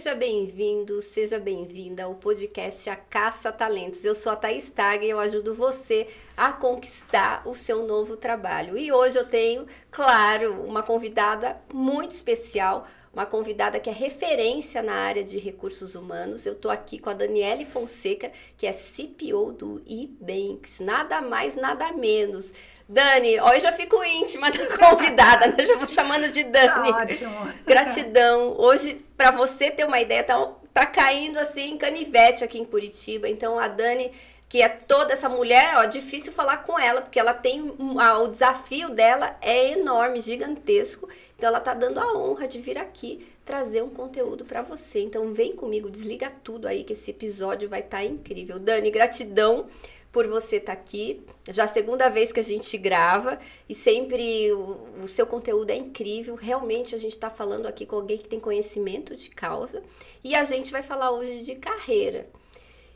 Seja bem-vindo, seja bem-vinda ao podcast A Caça Talentos. Eu sou a Thaís Targa e eu ajudo você a conquistar o seu novo trabalho. E hoje eu tenho, claro, uma convidada muito especial, uma convidada que é referência na área de recursos humanos. Eu estou aqui com a Daniele Fonseca, que é CPO do eBanks. Nada mais, nada menos. Dani, hoje já fico íntima da convidada, né? Já vou chamando de Dani. Tá ótimo. Gratidão. Hoje, para você ter uma ideia, tá, tá caindo assim em canivete aqui em Curitiba. Então, a Dani que é toda essa mulher, ó, difícil falar com ela, porque ela tem a, o desafio dela é enorme, gigantesco. Então ela tá dando a honra de vir aqui trazer um conteúdo para você. Então vem comigo, desliga tudo aí que esse episódio vai estar tá incrível. Dani, gratidão por você estar tá aqui. Já a segunda vez que a gente grava e sempre o, o seu conteúdo é incrível. Realmente a gente está falando aqui com alguém que tem conhecimento de causa e a gente vai falar hoje de carreira.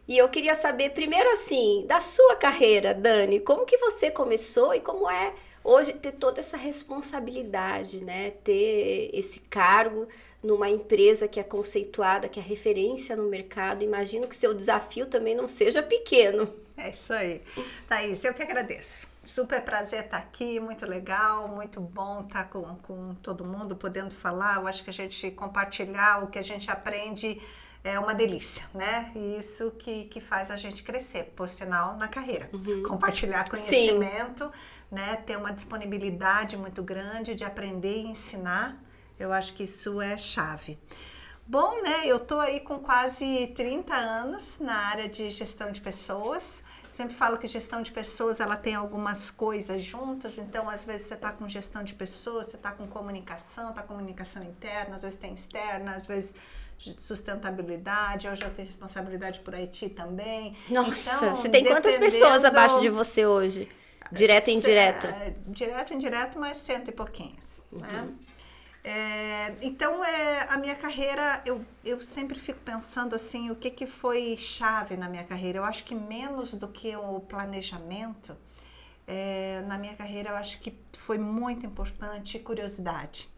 E eu queria saber primeiro assim, da sua carreira, Dani, como que você começou e como é hoje ter toda essa responsabilidade, né? Ter esse cargo numa empresa que é conceituada, que é referência no mercado. Imagino que seu desafio também não seja pequeno. É isso aí. Thaís, eu que agradeço. Super prazer estar aqui, muito legal, muito bom estar com, com todo mundo, podendo falar. Eu acho que a gente compartilhar o que a gente aprende é uma delícia, né? E isso que, que faz a gente crescer, por sinal, na carreira. Uhum. Compartilhar conhecimento, Sim. né? Ter uma disponibilidade muito grande de aprender e ensinar. Eu acho que isso é chave. Bom, né? Eu tô aí com quase 30 anos na área de gestão de pessoas. Sempre falo que gestão de pessoas ela tem algumas coisas juntas, então às vezes você está com gestão de pessoas, você está com comunicação, está com comunicação interna, às vezes tem externa, às vezes sustentabilidade, hoje eu tenho responsabilidade por Haiti também. Nossa, então, você tem quantas pessoas abaixo de você hoje? Direto e indireto? É, direto e indireto, mas cento e pouquinhos, uhum. né? É, então, é, a minha carreira, eu, eu sempre fico pensando assim, o que, que foi chave na minha carreira? Eu acho que menos do que o planejamento, é, na minha carreira eu acho que foi muito importante curiosidade.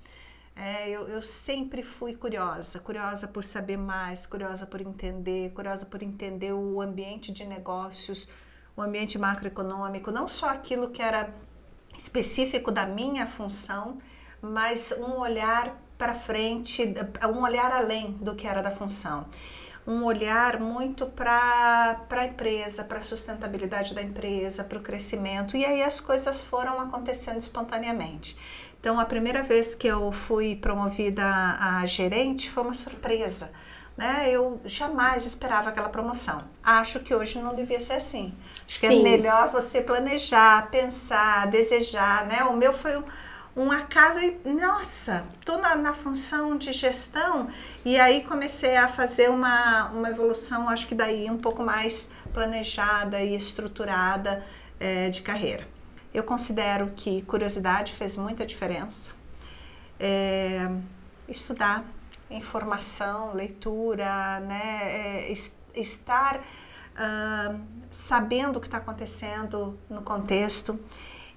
É, eu, eu, sempre fui curiosa, curiosa por saber mais, curiosa por entender, curiosa por entender o ambiente de negócios, o ambiente macroeconômico, não só aquilo que era específico da minha função, mas um olhar para frente, um olhar além do que era da função. Um olhar muito para a empresa, para a sustentabilidade da empresa, para o crescimento, e aí as coisas foram acontecendo espontaneamente. Então, a primeira vez que eu fui promovida a, gerente foi uma surpresa. Né? Eu jamais esperava aquela promoção. Acho que hoje não devia ser assim. Acho que é melhor você planejar, pensar, desejar, né? O meu foi um, um acaso e, nossa, tô na, na, função de gestão e aí comecei a fazer uma, uma evolução, acho que daí um pouco mais planejada e estruturada é, de carreira. Eu considero que curiosidade fez muita diferença. É, estudar, informação, leitura, né, é, estar uh, sabendo o que está acontecendo no contexto.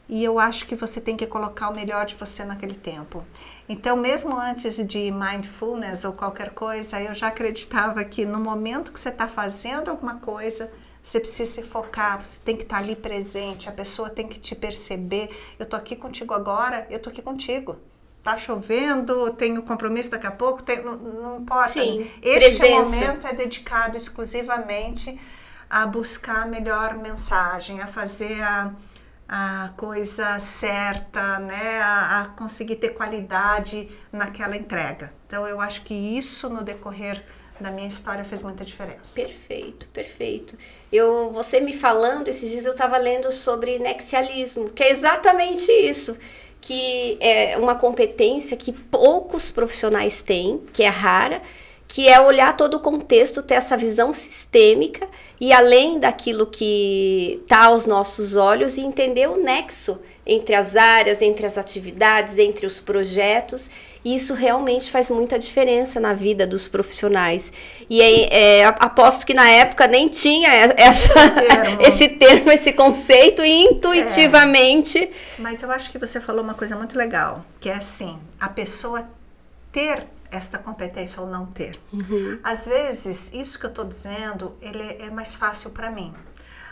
E eu acho que você tem que colocar o melhor de você naquele tempo. Então, mesmo antes de mindfulness ou qualquer coisa, eu já acreditava que no momento que você está fazendo alguma coisa, você precisa se focar, você tem que estar ali presente, a pessoa tem que te perceber. Eu tô aqui contigo agora, eu tô aqui contigo. Tá chovendo, tenho compromisso daqui a pouco, tem, não, não, importa. Sim, este presença. momento é dedicado exclusivamente a buscar a melhor mensagem, a fazer a, a coisa certa, né? A, a, conseguir ter qualidade naquela entrega. Então eu acho que isso no decorrer da minha história fez muita diferença. Perfeito, perfeito. Eu, você me falando, esses dias eu estava lendo sobre nexialismo, que é exatamente isso, que é uma competência que poucos profissionais têm, que é rara, que é olhar todo o contexto, ter essa visão sistêmica e além daquilo que está aos nossos olhos e entender o nexo entre as áreas, entre as atividades, entre os projetos. E isso realmente faz muita diferença na vida dos profissionais. E é, é, aposto que na época nem tinha essa, termo. esse termo, esse conceito, e intuitivamente. É. Mas eu acho que você falou uma coisa muito legal, que é assim, a pessoa ter esta competência ou não ter. Uhum. Às vezes, isso que eu estou dizendo, ele é mais fácil para mim.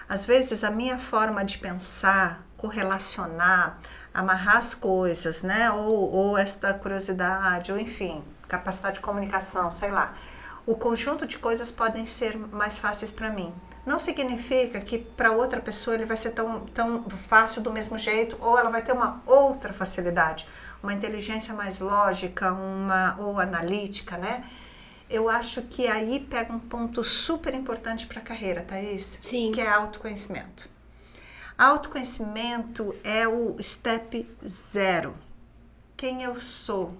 Às vezes, a minha forma de pensar, correlacionar, amarrar as coisas, né? Ou, ou esta curiosidade, ou enfim, capacidade de comunicação, sei lá. O conjunto de coisas podem ser mais fáceis para mim. Não significa que para outra pessoa ele vai ser tão, tão fácil do mesmo jeito, ou ela vai ter uma outra facilidade, uma inteligência mais lógica, uma ou analítica, né? Eu acho que aí pega um ponto super importante para a carreira, Thaís, Sim. que é autoconhecimento. Autoconhecimento é o step zero. Quem eu sou,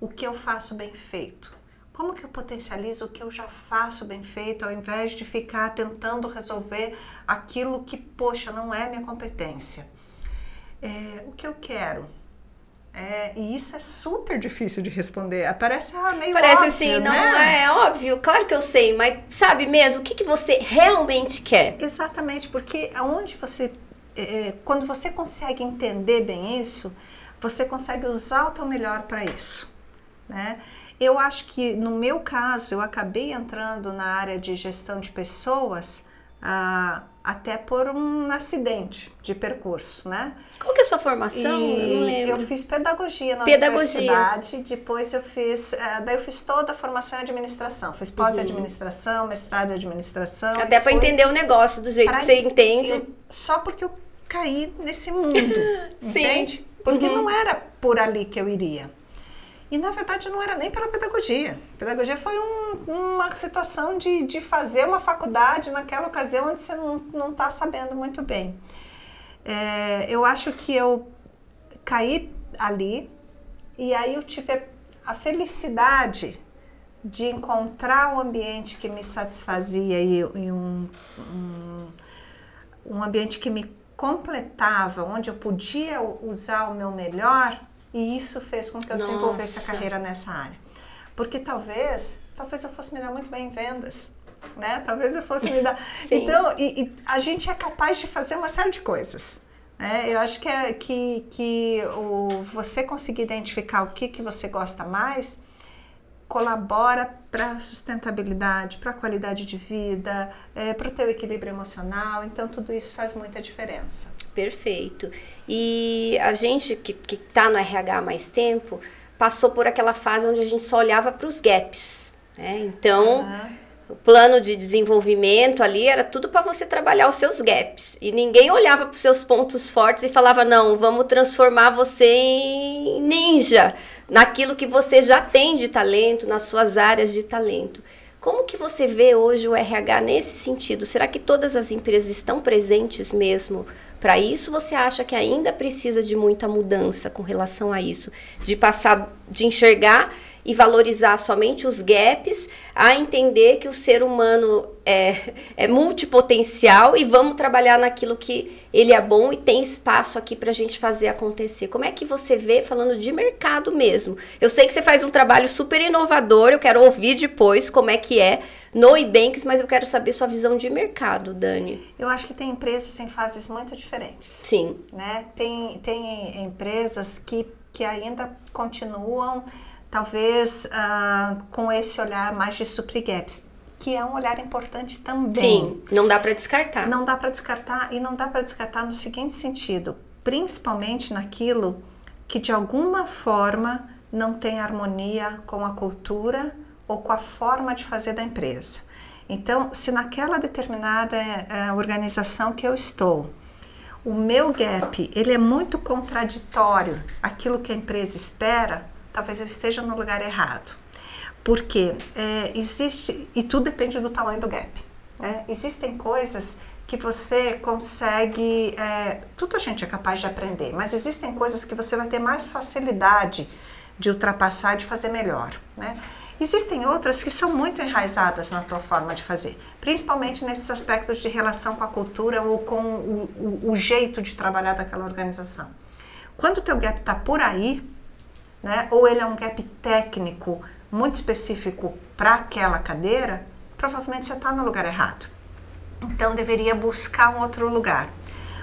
o que eu faço bem feito. Como que eu potencializo o que eu já faço bem feito, ao invés de ficar tentando resolver aquilo que, poxa, não é minha competência? É, o que eu quero? É, e isso é super difícil de responder. Parece ah, meio Parece óbvio, assim, não né? é óbvio, claro que eu sei, mas sabe mesmo o que, que você realmente quer? Exatamente, porque aonde você, é, quando você consegue entender bem isso, você consegue usar o teu melhor para isso, né? Eu acho que no meu caso eu acabei entrando na área de gestão de pessoas ah, até por um acidente de percurso, né? Qual que é a sua formação? eu não E lembro. eu fiz pedagogia na Pedagogia. universidade, depois eu fiz, eh, daí eu fiz toda a formação em administração, fiz pós-administração, mestrado em administração. Até e para entender o negócio do jeito pra- que você entende. eu- só porque eu caí nesse mundo, Sim. entende? Porque Uhum. não era por ali que eu iria. E na verdade não era nem pela pedagogia. Pedagogia foi um- uma situação de, de fazer uma faculdade naquela ocasião onde você não está sabendo muito bem. É, eu acho que eu caí ali e aí eu tive a felicidade de encontrar um ambiente que me satisfazia e, e um, um, um ambiente que me completava, onde eu podia usar o meu melhor e isso fez com que eu desenvolvesse a Nossa. carreira nessa área. Porque talvez, talvez eu fosse me dar muito bem em vendas, né? Talvez eu fosse me dar... Então, e, e a gente é capaz de fazer uma série de coisas. né? eu acho que, é, que, que o, você conseguir identificar o que, que você gosta mais colabora para a sustentabilidade, para a qualidade de vida, para o teu equilíbrio emocional. Então, tudo isso faz muita diferença. Perfeito. E a gente que, que tá no RH há mais tempo passou por aquela fase onde a gente só olhava para os gaps. Né? Então, Aham. o plano de desenvolvimento ali era tudo para você trabalhar os seus gaps. E ninguém olhava para os seus pontos fortes e falava: não, vamos transformar você em ninja, naquilo que você já tem de talento, nas suas áreas de talento. Como que você vê hoje o RH nesse sentido? Será que todas as empresas estão presentes mesmo para isso? Você acha que ainda precisa de muita mudança com relação a isso? De passar, de enxergar e valorizar somente os gaps, a entender que o ser humano é, é multipotencial e vamos trabalhar naquilo que ele é bom e tem espaço aqui para a gente fazer acontecer. Como é que você vê falando de mercado mesmo? Eu sei que você faz um trabalho super inovador, eu quero ouvir depois como é que é no Ebanks, mas eu quero saber sua visão de mercado, Dani. Eu acho que tem empresas em fases muito diferentes. Sim. né? Tem, tem empresas que, que ainda continuam, talvez, ah, com esse olhar mais de suprir gaps, que é um olhar importante também. Sim, não dá para descartar. Não dá para descartar, e não dá para descartar no seguinte sentido, principalmente naquilo que de alguma forma não tem harmonia com a cultura ou com a forma de fazer da empresa. Então, se naquela determinada eh, organização que eu estou, o meu gap ele é muito contraditório aquilo que a empresa espera, talvez eu esteja no lugar errado. Porque é, existe, e tudo depende do tamanho do gap. né? Existem coisas que você consegue, é, tudo a gente é capaz de aprender, mas existem coisas que você vai ter mais facilidade de ultrapassar, de fazer melhor. Né? Existem outras que são muito enraizadas na tua forma de fazer, principalmente nesses aspectos de relação com a cultura ou com o, o, o jeito de trabalhar daquela organização. Quando o teu gap está por aí, né, ou ele é um gap técnico muito específico para aquela cadeira, provavelmente você está no lugar errado. Então deveria buscar um outro lugar.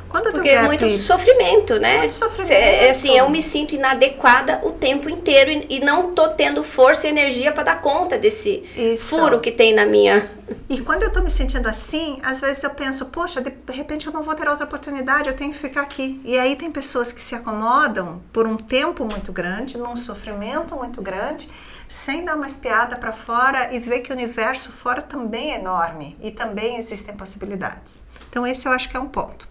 Quando Porque é muito sofrimento, né? Muito sofrimento. Cê, assim, eu me sinto inadequada o tempo inteiro e, e não tô tendo força e energia para dar conta desse Isso. furo que tem na minha. E quando eu tô me sentindo assim, às vezes eu penso, poxa, de repente eu não vou ter outra oportunidade, eu tenho que ficar aqui. E aí tem pessoas que se acomodam por um tempo muito grande, num sofrimento muito grande, sem dar uma espiada para fora e ver que o universo fora também é enorme e também existem possibilidades. Então esse eu acho que é um ponto.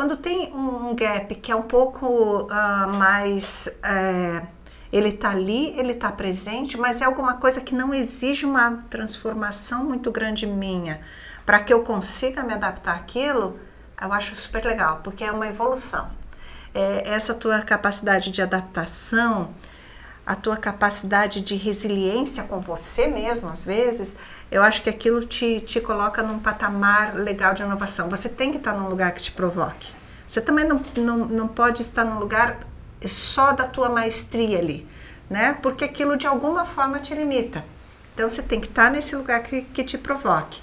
Quando tem um gap que é um pouco uh, mais. É, ele está ali, ele está presente, mas é alguma coisa que não exige uma transformação muito grande minha para que eu consiga me adaptar àquilo, eu acho super legal, porque é uma evolução. É, essa tua capacidade de adaptação, a tua capacidade de resiliência com você mesmo, às vezes, eu acho que aquilo te, te coloca num patamar legal de inovação. Você tem que estar num lugar que te provoque. Você também não, não, não pode estar num lugar só da tua maestria ali, né? Porque aquilo de alguma forma te limita. Então você tem que estar nesse lugar que, que te provoque.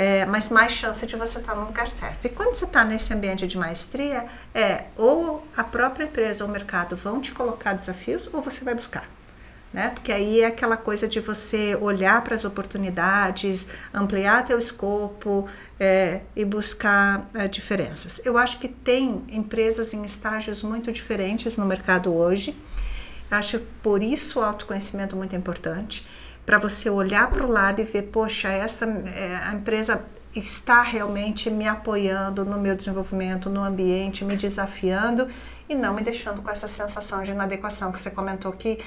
É, mas mais chance de você estar no lugar certo. E quando você está nesse ambiente de maestria, é ou a própria empresa ou o mercado vão te colocar desafios ou você vai buscar né? Porque aí é aquela coisa de você olhar para as oportunidades, ampliar teu escopo é, e buscar é, diferenças. Eu acho que tem empresas em estágios muito diferentes no mercado hoje. Acho por isso o autoconhecimento muito importante para você olhar para o lado e ver, poxa, essa é, a empresa está realmente me apoiando no meu desenvolvimento, no ambiente, me desafiando e não me deixando com essa sensação de inadequação que você comentou que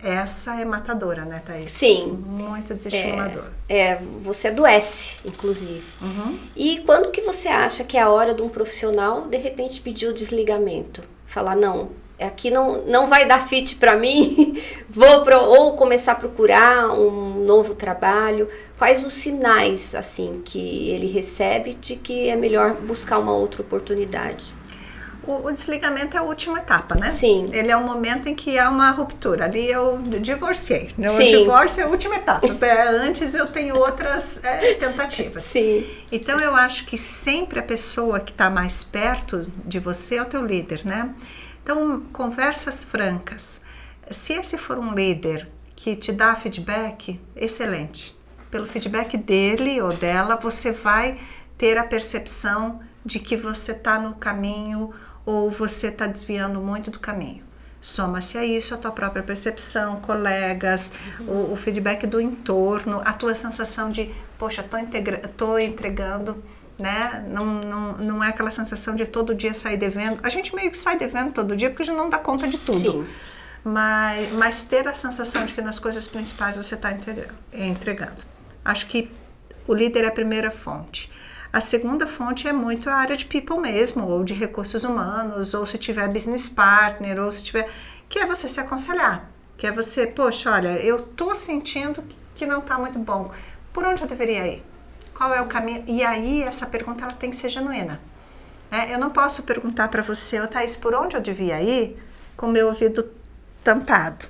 essa é matadora, né, Thaís? Sim. Muito desestimulador. É, é você adoece, inclusive. Uhum. E quando que você acha que é a hora de um profissional, de repente, pedir o desligamento? Falar, não, aqui não, não vai dar fit para mim, vou pro, ou começar a procurar um novo trabalho. Quais os sinais, assim, que ele recebe de que é melhor buscar uma outra oportunidade? o, o, desligamento é a última etapa, né? Sim. Ele é o momento em que há uma ruptura. Ali eu divorciei. Né? O divórcio é a última etapa. É, antes eu tenho outras é, tentativas. Sim. Então eu acho que sempre a pessoa que está mais perto de você é o teu líder, né? Então, conversas francas. Se esse for um líder que te dá feedback, excelente. Pelo feedback dele ou dela, você vai ter a percepção de que você está no caminho ou você está desviando muito do caminho. Soma-se a isso a tua própria percepção, colegas, uhum. o, o, feedback do entorno, a tua sensação de, poxa, tô entregando, né? Não, não, não é aquela sensação de todo dia sair devendo. A gente meio que sai devendo todo dia porque a gente não dá conta de tudo. Sim. Mas, mas ter a sensação de que nas coisas principais você está entregando. Acho que o líder é a primeira fonte. A segunda fonte é muito a área de people mesmo, ou de recursos humanos, ou se tiver business partner, ou se tiver. que é você se aconselhar. Que é você, poxa, olha, eu tô sentindo que não tá muito bom. Por onde eu deveria ir? Qual é o caminho? E aí, essa pergunta ela tem que ser genuína. É, eu não posso perguntar para você, ô Thaís, por onde eu devia ir com meu ouvido tampado,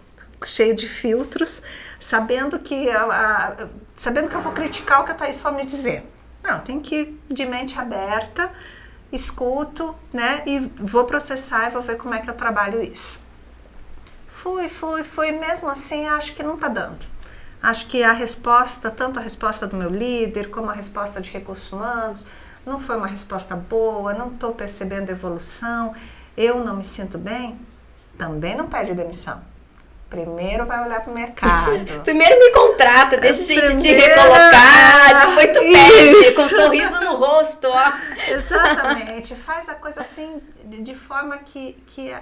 cheio de filtros, sabendo que, a, sabendo que eu vou criticar o que a Thaís for me dizer. Não, tem que ir de mente aberta, escuto, né? E vou processar e vou ver como é que eu trabalho isso. Fui, fui, fui, mesmo assim acho que não está dando. Acho que a resposta, tanto a resposta do meu líder como a resposta de recursos humanos, não foi uma resposta boa, não estou percebendo evolução, eu não me sinto bem, também não pede demissão. Primeiro vai olhar para o mercado. Primeiro me contrata, deixa a gente Primeiro... te recolocar, depois tu pede, com um sorriso no rosto, ó. Exatamente. Faz a coisa assim, de forma que, que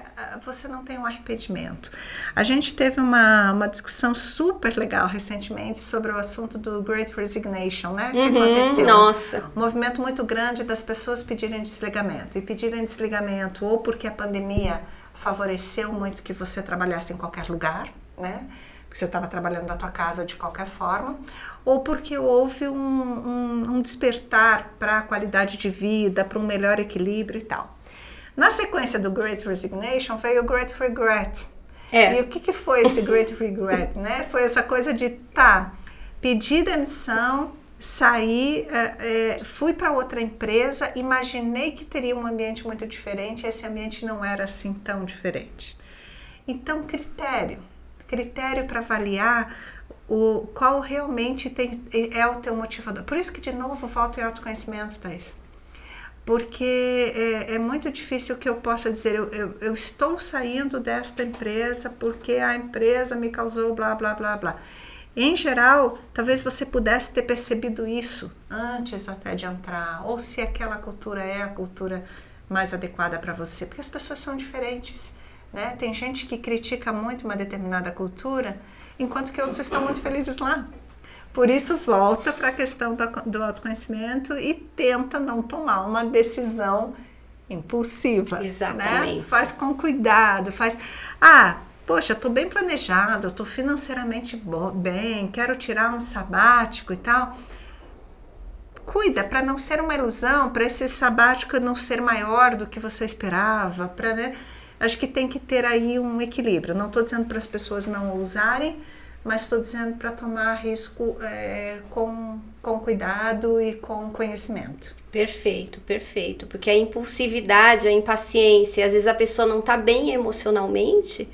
você não tenha um arrependimento. A gente teve uma, uma discussão super legal recentemente sobre o assunto do Great Resignation, né? Que uhum, aconteceu. Nossa. Um movimento muito grande das pessoas pedirem desligamento. E pedirem desligamento ou porque a pandemia favoreceu muito que você trabalhasse em qualquer lugar, né? Porque você estava trabalhando da tua casa de qualquer forma, ou porque houve um, um, um despertar para a qualidade de vida, para um melhor equilíbrio e tal. Na sequência do Great Resignation veio o Great Regret. É. E o que, que foi esse Great Regret, né? Foi essa coisa de, tá, pedir demissão, saí, é, é, fui para outra empresa, imaginei que teria um ambiente muito diferente, esse ambiente não era assim tão diferente. Então, critério, critério para avaliar o qual realmente tem, é o teu motivador. Por isso que, de novo, volto em autoconhecimento, Thais. Porque é, é muito difícil que eu possa dizer, eu, eu, eu estou saindo desta empresa porque a empresa me causou blá, blá, blá, blá. Em geral, talvez você pudesse ter percebido isso antes até de entrar, ou se aquela cultura é a cultura mais adequada para você, porque as pessoas são diferentes. Né? Tem gente que critica muito uma determinada cultura, enquanto que outros estão muito felizes lá. Por isso, volta para a questão do, do autoconhecimento e tenta não tomar uma decisão impulsiva. Né? Exatamente. Né? Faz com cuidado, faz. Ah, poxa, estou bem planejado, estou financeiramente bem, quero tirar um sabático e tal. Cuida para não ser uma ilusão, para esse sabático não ser maior do que você esperava, para né? Acho que tem que ter aí um equilíbrio. Não estou dizendo para as pessoas não usarem, mas estou dizendo para tomar risco é, com, com cuidado e com conhecimento. Perfeito, perfeito. Porque a impulsividade, a impaciência, às vezes a pessoa não está bem emocionalmente,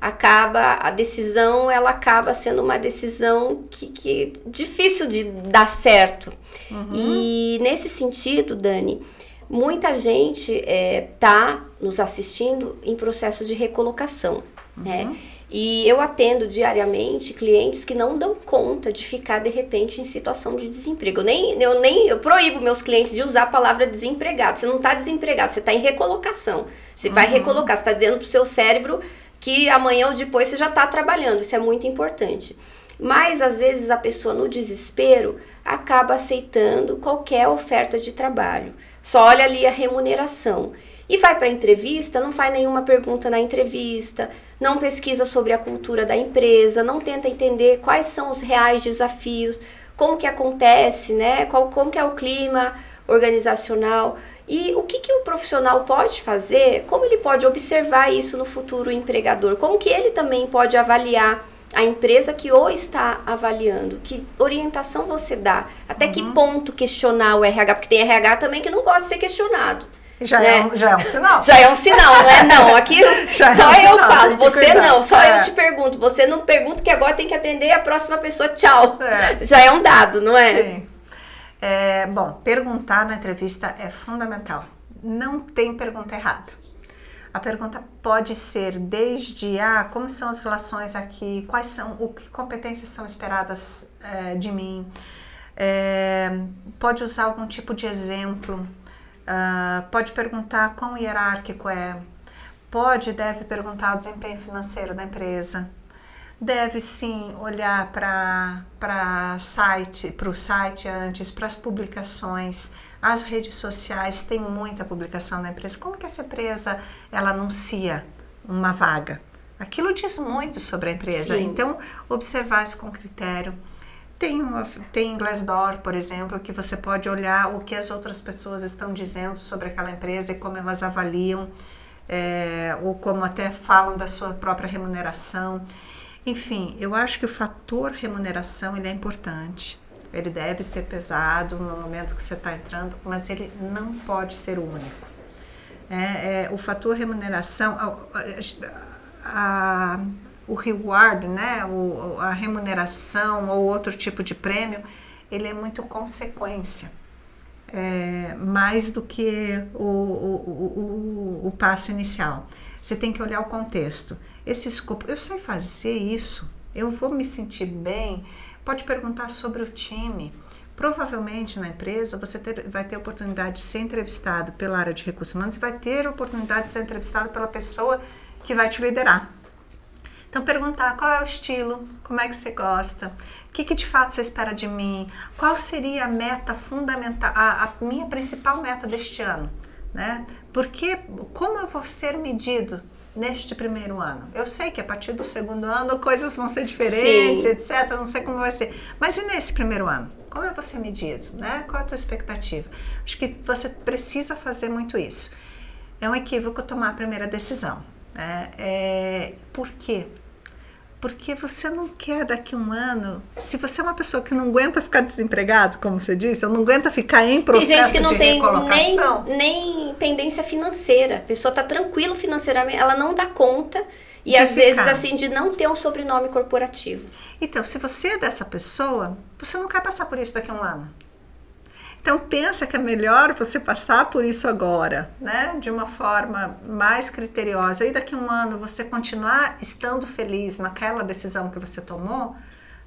acaba a decisão ela acaba sendo uma decisão que, que difícil de dar certo uhum. e nesse sentido Dani muita gente está é, nos assistindo em processo de recolocação uhum. né e eu atendo diariamente clientes que não dão conta de ficar de repente em situação de desemprego. Eu nem eu nem eu proíbo meus clientes de usar a palavra desempregado. Você não está desempregado, você está em recolocação. Você uhum. vai recolocar, você está dizendo para o seu cérebro que amanhã ou depois você já está trabalhando. Isso é muito importante. Mas às vezes a pessoa no desespero acaba aceitando qualquer oferta de trabalho. Só olha ali a remuneração. E vai para a entrevista, não faz nenhuma pergunta na entrevista, não pesquisa sobre a cultura da empresa, não tenta entender quais são os reais desafios, como que acontece, né? Qual, como que é o clima organizacional. E o que, que o profissional pode fazer? Como ele pode observar isso no futuro empregador? Como que ele também pode avaliar a empresa que o está avaliando? Que orientação você dá? Até uhum. que ponto questionar o RH? Porque tem RH também que não gosta de ser questionado. Já, né? é um, já é um sinal. Já é um sinal, não é? Não, aqui já só é um eu sinal, falo, você cuidar. não, só é. eu te pergunto. Você não pergunta que agora tem que atender a próxima pessoa, tchau. É. Já é um dado, não é? Sim. É, bom, perguntar na entrevista é fundamental. Não tem pergunta errada. A pergunta pode ser desde ah, como são as relações aqui, quais são, o que competências são esperadas é, de mim. É, pode usar algum tipo de exemplo. Uh, pode perguntar quão hierárquico é. Pode, deve perguntar o desempenho financeiro da empresa deve sim olhar para site, para o site antes, para as publicações, as redes sociais, tem muita publicação da empresa. Como que essa empresa ela anuncia uma vaga? Aquilo diz muito sobre a empresa. Sim. Então, observar isso com critério. Tem, uma, tem Glassdoor, por exemplo, que você pode olhar o que as outras pessoas estão dizendo sobre aquela empresa e como elas avaliam, é, ou como até falam da sua própria remuneração. Enfim, eu acho que o fator remuneração ele é importante. Ele deve ser pesado no momento que você está entrando, mas ele não pode ser o único. É, é, o fator remuneração, a, a, o reward, né, o, a remuneração ou outro tipo de prêmio, ele é muito consequência. É, mais do que o, o, o, o passo inicial. Você tem que olhar o contexto esse escopo. Eu sei fazer isso, eu vou me sentir bem. Pode perguntar sobre o time. Provavelmente na empresa você ter, vai ter oportunidade de ser entrevistado pela área de recursos humanos e vai ter oportunidade de ser entrevistado pela pessoa que vai te liderar. Então, perguntar qual é o estilo, como é que você gosta, o que, que de fato você espera de mim, qual seria a meta fundamental, a, a minha principal meta deste ano, né? Porque como eu vou ser medido neste primeiro ano? Eu sei que a partir do segundo ano coisas vão ser diferentes, Sim. etc. Não sei como vai ser. Mas e nesse primeiro ano? Como é você medido? Né? Qual é a tua expectativa? Acho que você precisa fazer muito isso. É um equívoco tomar a primeira decisão. Né? É, por quê? Porque você não quer daqui a um ano. Se você é uma pessoa que não aguenta ficar desempregado, como você disse, ou não aguenta ficar em processo tem gente que não de tem nem, nem pendência financeira. A pessoa tá tranquila financeiramente, ela não dá conta. E De às vezes, ficar. assim, de não ter um sobrenome corporativo. Então, se você é dessa pessoa, você não quer passar por isso daqui a um ano. Então, pensa que é melhor você passar por isso agora, né? De uma forma mais criteriosa. E daqui a um ano você continuar estando feliz naquela decisão que você tomou,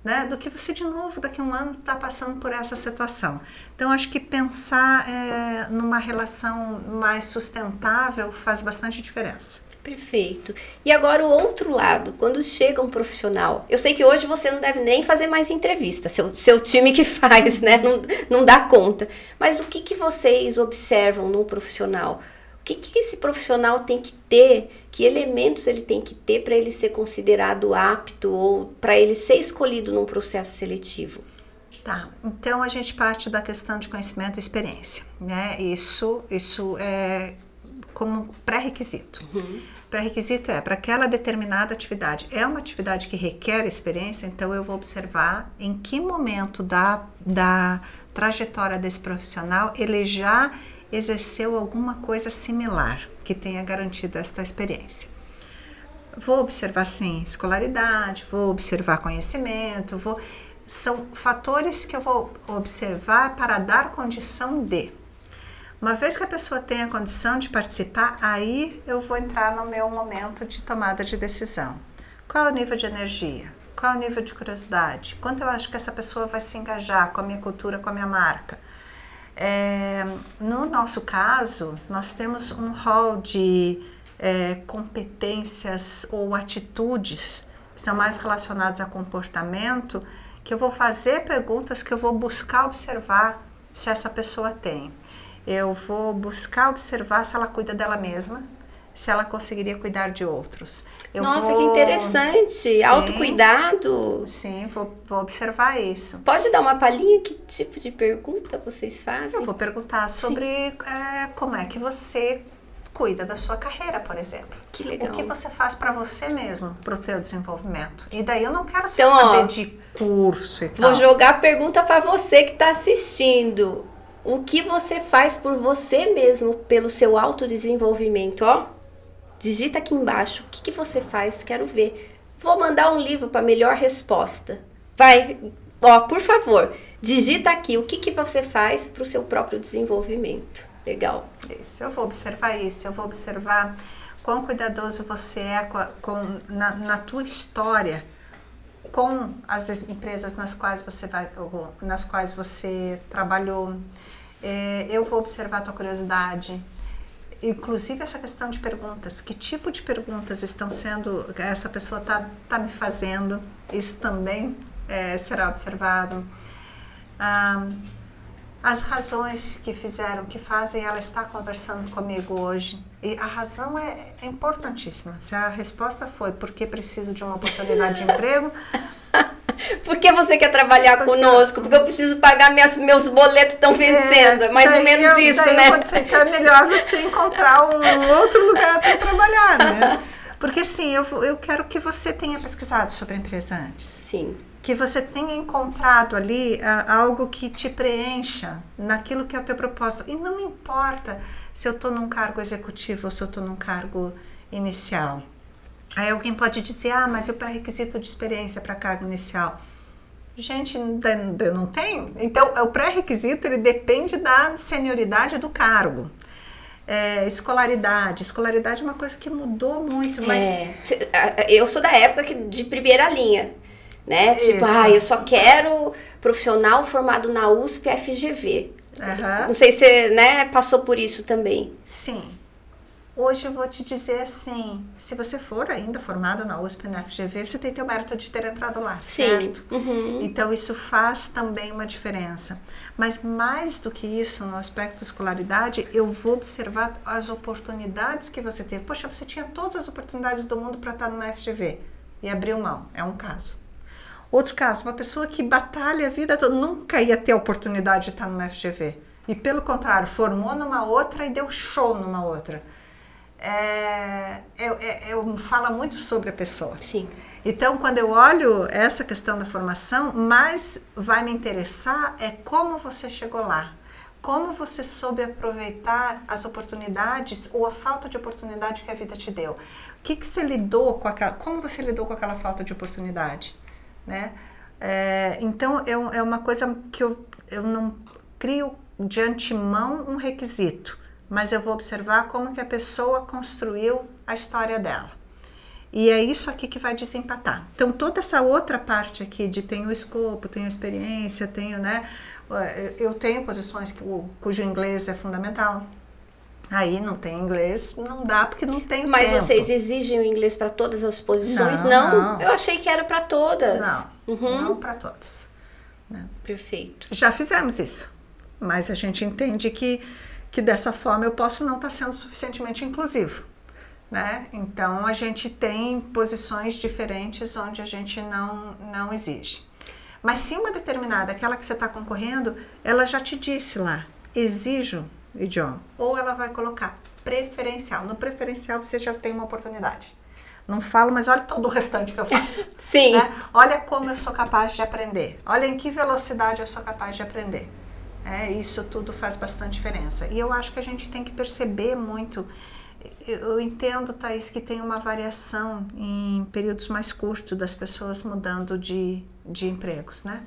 né? Do que você de novo daqui a um ano está passando por essa situação. Então, acho que pensar é, numa relação mais sustentável faz bastante diferença. Perfeito. E agora o outro lado, quando chega um profissional. Eu sei que hoje você não deve nem fazer mais entrevista, seu, seu time que faz, né? Não, não dá conta. Mas o que, que vocês observam no profissional? O que, que esse profissional tem que ter? Que elementos ele tem que ter para ele ser considerado apto ou para ele ser escolhido num processo seletivo? Tá, então a gente parte da questão de conhecimento e experiência, né? Isso, isso é como pré-requisito. Pré-requisito é para aquela determinada atividade. É uma atividade que requer experiência, então eu vou observar em que momento da, da trajetória desse profissional ele já exerceu alguma coisa similar que tenha garantido esta experiência. Vou observar sim escolaridade, vou observar conhecimento, vou são fatores que eu vou observar para dar condição de. Uma vez que a pessoa tem a condição de participar, aí eu vou entrar no meu momento de tomada de decisão. Qual é o nível de energia? Qual é o nível de curiosidade? Quanto eu acho que essa pessoa vai se engajar com a minha cultura, com a minha marca? É, no nosso caso, nós temos um rol de é, competências ou atitudes que são mais relacionadas a comportamento, que eu vou fazer perguntas que eu vou buscar observar se essa pessoa tem. Eu vou buscar observar se ela cuida dela mesma, se ela conseguiria cuidar de outros. Eu Nossa, vou- que interessante! Sim. Autocuidado. Sim, vou, vou observar isso. Pode dar uma palhinha? Que tipo de pergunta vocês fazem? Eu vou perguntar sobre é, como é que você cuida da sua carreira, por exemplo. Que legal. O que você faz para você mesmo, para o teu desenvolvimento. E daí eu não quero só Então, ó, saber de curso e tal. Vou jogar a pergunta para você que está assistindo. O que você faz por você mesmo, pelo seu autodesenvolvimento, ó? Digita aqui embaixo. O que, que você faz? Quero ver. Vou mandar um livro para melhor resposta. Vai, ó, por favor, digita aqui o que, que você faz para o seu próprio desenvolvimento. Legal. Isso, eu vou observar isso, eu vou observar quão cuidadoso você é com, na, na tua história com as es- empresas nas quais você vai, nas quais você trabalhou. É, eu vou observar a tua curiosidade, inclusive essa questão de perguntas. Que tipo de perguntas estão sendo essa pessoa está tá me fazendo? Isso também é, será observado. Ah, as razões que fizeram, que fazem ela estar conversando comigo hoje. E a razão é, é importantíssima. Se a resposta foi porque preciso de uma oportunidade de emprego, Por que você quer trabalhar conosco? Porque eu preciso pagar minhas, meus boletos estão vencendo. É, mais ou daí menos eu, isso, daí né? Eu dizer que é melhor você encontrar um outro lugar para trabalhar, né? Porque assim, eu, eu quero que você tenha pesquisado sobre a empresa antes. Sim. que você tenha encontrado ali ah, algo que te preencha naquilo que é o teu propósito. E não importa se eu estou num cargo executivo ou se eu estou num cargo inicial. Aí alguém pode dizer, ah, mas o pré-requisito de experiência para cargo inicial? Gente, eu não tenho. Então, o pré-requisito ele depende da senioridade do cargo. É, escolaridade. Escolaridade é uma coisa que mudou muito, mas É, a- a- eu sou da época que, de primeira linha, né? Tipo, ah, eu só quero profissional formado na USP FGV. Aham. Não sei se você né, passou por isso também. Sim. Hoje eu vou te dizer assim, se você for ainda formada na USP na FGV, você tem teu mérito de ter entrado lá, certo? Uhum. Então isso faz também uma diferença. Mas mais do que isso, no aspecto escolaridade, eu vou observar as oportunidades que você teve. Poxa, você tinha todas as oportunidades do mundo para estar na FGV e abriu mão. É um caso. Outro caso, uma pessoa que batalha a vida toda, nunca ia ter a oportunidade de estar no FGV. E pelo contrário, formou numa outra e deu show numa outra. É, eu, eu, fala muito sobre a pessoa. Sim. Então, quando eu olho essa questão da formação, mais vai me interessar é como você chegou lá. Como você soube aproveitar as oportunidades ou a falta de oportunidade que a vida te deu? O que, que você lidou com aquela, como você lidou com aquela falta de oportunidade, né? É, então é, é uma coisa que eu, eu não crio de antemão um requisito, mas eu vou observar como que a pessoa construiu a história dela. E é isso aqui que vai desempatar. Então, toda essa outra parte aqui de tenho escopo, tenho experiência, tenho, né? Eu tenho posições que, cujo inglês é fundamental. Aí não tem inglês, não dá porque não tem Mas tempo. vocês exigem o inglês para todas as posições? Não, não, não. Eu achei que era para todas. Não, uhum. não para todas. Né? Perfeito. Já fizemos isso, mas a gente entende que, que dessa forma eu posso não estar tá sendo suficientemente inclusivo né? Então a gente tem posições diferentes onde a gente não, não exige. Mas se uma determinada, aquela que você está concorrendo, ela já te disse lá, exijo idioma, ou ela vai colocar preferencial. No preferencial você já tem uma oportunidade. Não falo, mas olha todo o restante que eu faço. Sim. Né? Olha como eu sou capaz de aprender. Olha em que velocidade eu sou capaz de aprender. É, isso tudo faz bastante diferença. E eu acho que a gente tem que perceber muito eu entendo, Thaís, que tem uma variação em períodos mais curtos das pessoas mudando de, de empregos, né?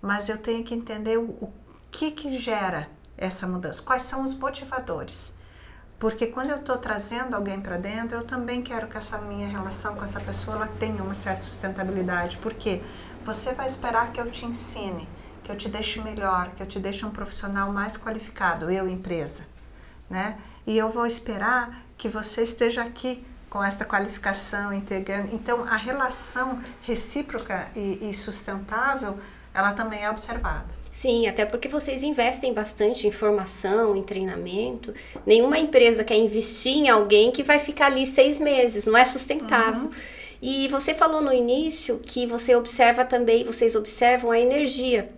Mas eu tenho que entender o, o que, que gera essa mudança, quais são os motivadores. Porque quando eu estou trazendo alguém para dentro, eu também quero que essa minha relação com essa pessoa ela tenha uma certa sustentabilidade. Porque você vai esperar que eu te ensine, que eu te deixe melhor, que eu te deixe um profissional mais qualificado, eu, empresa, né? e eu vou esperar que você esteja aqui com esta qualificação integrando. Então, a relação recíproca e, e sustentável, ela também é observada. Sim, até porque vocês investem bastante em formação, em treinamento. Nenhuma empresa quer investir em alguém que vai ficar ali seis meses, não é sustentável. Uhum. E você falou no início que você observa também, vocês observam a energia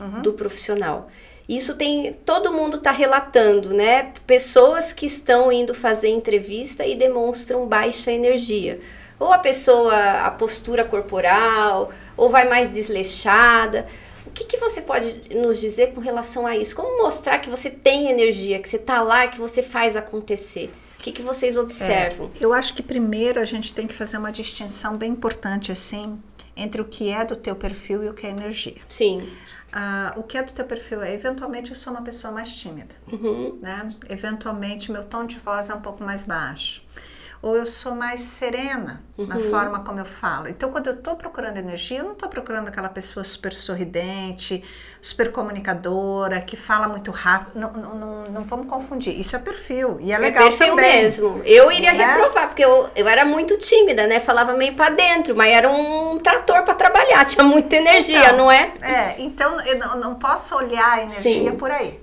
uhum. do profissional. Isso tem todo mundo está relatando, né? Pessoas que estão indo fazer entrevista e demonstram baixa energia. Ou a pessoa, a postura corporal, ou vai mais desleixada. O que, que você pode nos dizer com relação a isso? Como mostrar que você tem energia, que você está lá, que você faz acontecer? O que, que vocês observam? É, eu acho que primeiro a gente tem que fazer uma distinção bem importante assim entre o que é do teu perfil e o que é energia. Sim. Ah, o que é do teu perfil é, eventualmente eu sou uma pessoa mais tímida, uhum. né? Eventualmente meu tom de voz é um pouco mais baixo ou eu sou mais serena uhum. na forma como eu falo. Então, quando eu estou procurando energia, eu não estou procurando aquela pessoa super sorridente, super comunicadora, que fala muito rápido. Não, não, não, não vamos confundir. Isso é perfil. E é, é legal é perfil também. mesmo. Eu iria né? reprovar, porque eu, eu era muito tímida, né? Falava meio para dentro, mas era um trator para trabalhar, tinha muita energia, então, não é? É, então eu não, não posso olhar a energia Sim. por aí.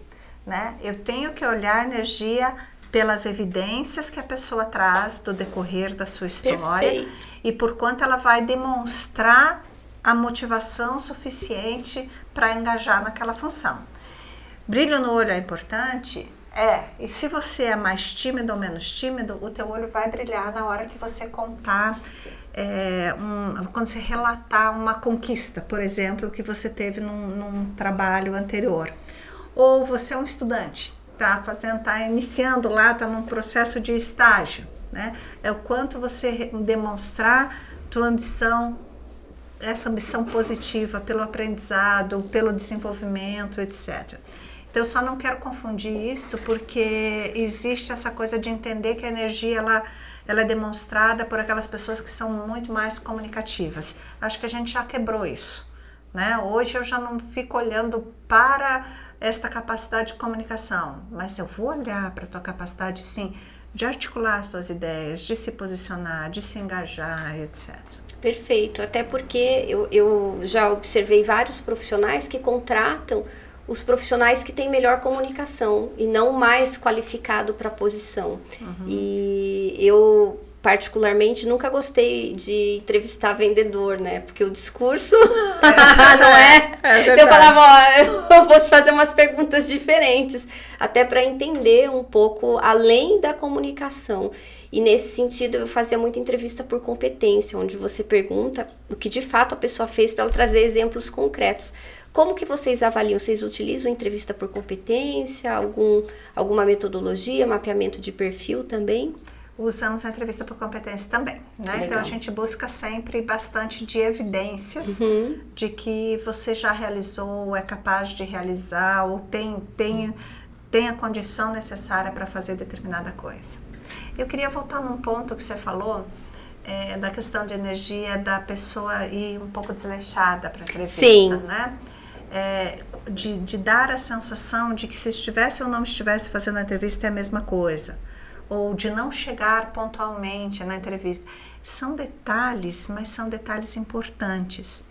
Né? Eu tenho que olhar a energia pelas evidências que a pessoa traz do decorrer da sua história Perfeito. e por quanto ela vai demonstrar a motivação suficiente para engajar naquela função. Brilho no olho é importante? É, e se você é mais tímido ou menos tímido, o teu olho vai brilhar na hora que você contar, é, um, quando você relatar uma conquista, por exemplo, que você teve num, num trabalho anterior. Ou você é um estudante, está fazendo, está iniciando lá, está num processo de estágio, né? É o quanto você demonstrar tua ambição, essa ambição positiva pelo aprendizado, pelo desenvolvimento, etc. Então eu só não quero confundir isso porque existe essa coisa de entender que a energia ela ela é demonstrada por aquelas pessoas que são muito mais comunicativas. Acho que a gente já quebrou isso, né? Hoje eu já não fico olhando para esta capacidade de comunicação, mas eu vou olhar para a tua capacidade, sim, de articular as tuas ideias, de se posicionar, de se engajar, etc. Perfeito, até porque eu, eu já observei vários profissionais que contratam os profissionais que têm melhor comunicação e não mais qualificado para a posição. Uhum. E eu particularmente, nunca gostei de entrevistar vendedor, né? Porque o discurso não é. é eu falava, ó, eu vou fazer umas perguntas diferentes, até para entender um pouco além da comunicação. E nesse sentido, eu fazia muita entrevista por competência, onde você pergunta o que de fato a pessoa fez para ela trazer exemplos concretos. Como que vocês avaliam? Vocês utilizam entrevista por competência, algum, alguma metodologia, mapeamento de perfil também? Usamos a entrevista por competência também, né? Então a gente busca sempre bastante de evidências uhum. de que você já realizou, é capaz de realizar ou tem, tem, tem a condição necessária para fazer determinada coisa. Eu queria voltar num ponto que você falou é, da questão de energia da pessoa ir um pouco desleixada para a entrevista, Sim. né? é, de, de dar a sensação de que se estivesse ou não estivesse fazendo a entrevista é a mesma coisa. Ou de não chegar pontualmente na entrevista. São detalhes, mas são detalhes importantes.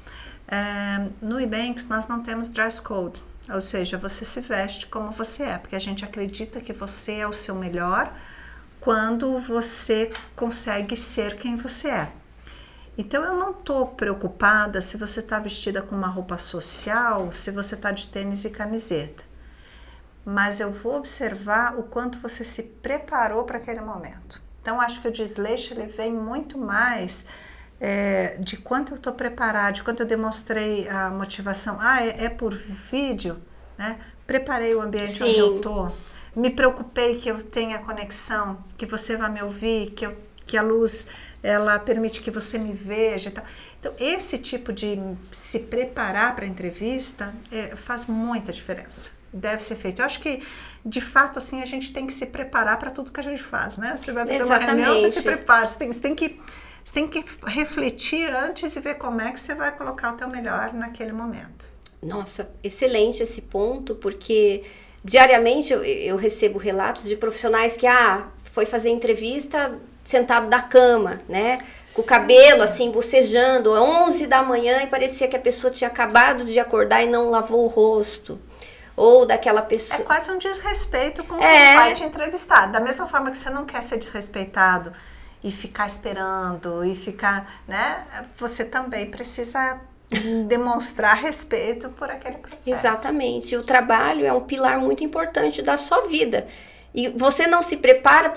É, no Ebanks nós não temos dress code, ou seja, você se veste como você é, porque a gente acredita que você é o seu melhor quando você consegue ser quem você é. Então eu não estou preocupada se você está vestida com uma roupa social, se você está de tênis e camiseta. Mas eu vou observar o quanto você se preparou para aquele momento. Então acho que o desleixo ele vem muito mais é, de quanto eu estou preparada, de quanto eu demonstrei a motivação. Ah, é, é por vídeo, né? Preparei o ambiente Sim. onde eu estou. Me preocupei que eu tenha conexão, que você vai me ouvir, que, eu, que a luz ela permite que você me veja. Então, esse tipo de se preparar para a entrevista é, faz muita diferença. Deve ser feito. Eu acho que, de fato, assim, a gente tem que se preparar para tudo que a gente faz, né? Você vai fazer Exatamente. uma reunião, você se prepara, você tem, você tem que você tem que refletir antes e ver como é que você vai colocar o teu melhor naquele momento. Nossa, excelente esse ponto, porque diariamente eu, eu recebo relatos de profissionais que, ah, foi fazer entrevista, sentado da cama, né? Com o cabelo assim, bocejando, 11 da manhã e parecia que a pessoa tinha acabado de acordar e não lavou o rosto. Ou daquela pessoa. É quase um desrespeito com é. quem vai te entrevistar. Da mesma forma que você não quer ser desrespeitado e ficar esperando e ficar, né? Você também precisa demonstrar respeito por aquele processo. Exatamente. O trabalho é um pilar muito importante da sua vida e você não se prepara